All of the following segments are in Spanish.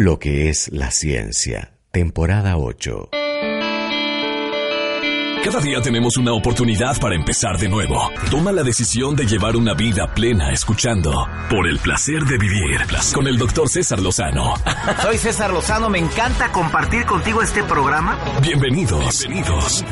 Lo que es la ciencia, temporada 8. Cada día tenemos una oportunidad para empezar de nuevo. Toma la decisión de llevar una vida plena escuchando Por el placer de vivir con el doctor César Lozano. Soy César Lozano, me encanta compartir contigo este programa. Bienvenidos. Bienvenidos.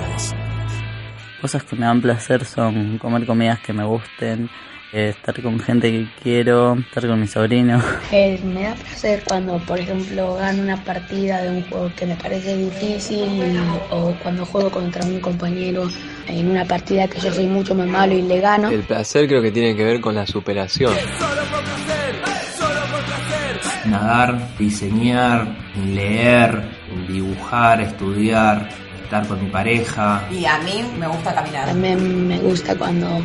Cosas que me dan placer son comer comidas que me gusten, estar con gente que quiero, estar con mi sobrino. Eh, me da placer cuando, por ejemplo, gano una partida de un juego que me parece difícil o cuando juego contra un compañero en una partida que yo soy mucho más malo y le gano. El placer creo que tiene que ver con la superación. Nadar, diseñar, leer, dibujar, estudiar, estar con mi pareja. Y a mí me gusta caminar. También me gusta cuando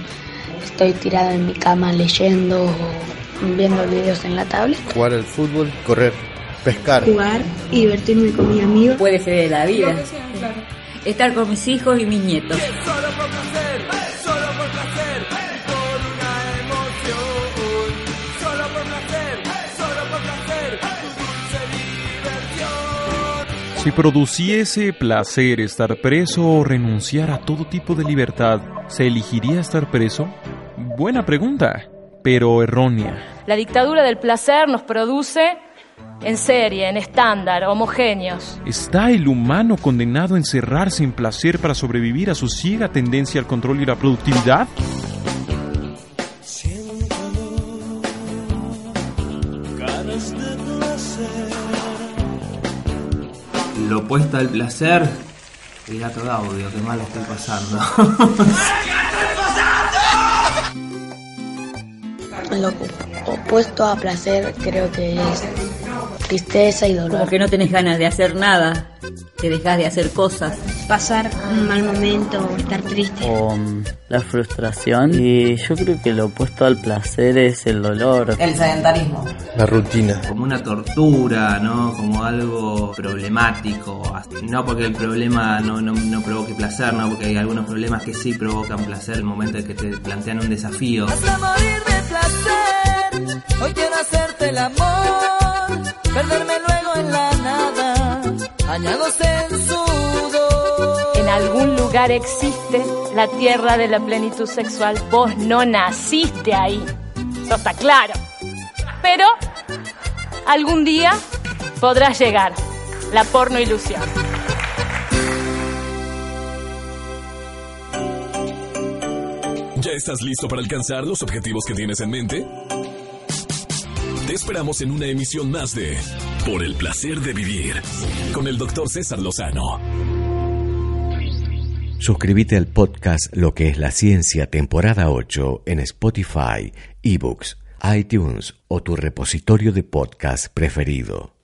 estoy tirada en mi cama leyendo o viendo videos en la tablet. Jugar al fútbol, correr, pescar. Jugar y divertirme con mis amigos. Puede ser de la vida. Estar con mis hijos y mis nietos. Si produciese placer estar preso o renunciar a todo tipo de libertad, ¿se elegiría estar preso? Buena pregunta, pero errónea. La dictadura del placer nos produce en serie, en estándar, homogéneos. ¿Está el humano condenado a encerrarse en placer para sobrevivir a su ciega tendencia al control y la productividad? Lo opuesto al placer, el gato de audio, que mal estoy pasando. Lo opuesto a placer creo que es tristeza y dolor. Como que no tenés ganas de hacer nada, que dejas de hacer cosas. Pasar un mal momento, estar triste. O um, la frustración. Y yo creo que lo opuesto al placer es el dolor. El sedentarismo. La rutina. Como una tortura, ¿no? Como algo problemático. No porque el problema no, no, no provoque placer, ¿no? Porque hay algunos problemas que sí provocan placer el momento en que te plantean un desafío. Hasta morir de placer, hoy quiero hacerte el amor, perderme luego en la nada, añados en sudor. En algún lugar existe la tierra de la plenitud sexual. Vos no naciste ahí. Eso está claro. Pero algún día podrás llegar. La porno ilusión. ¿Ya estás listo para alcanzar los objetivos que tienes en mente? Te esperamos en una emisión más de Por el placer de vivir con el doctor César Lozano. Suscríbete al podcast Lo que es la ciencia, temporada 8 en Spotify, eBooks, iTunes o tu repositorio de podcast preferido.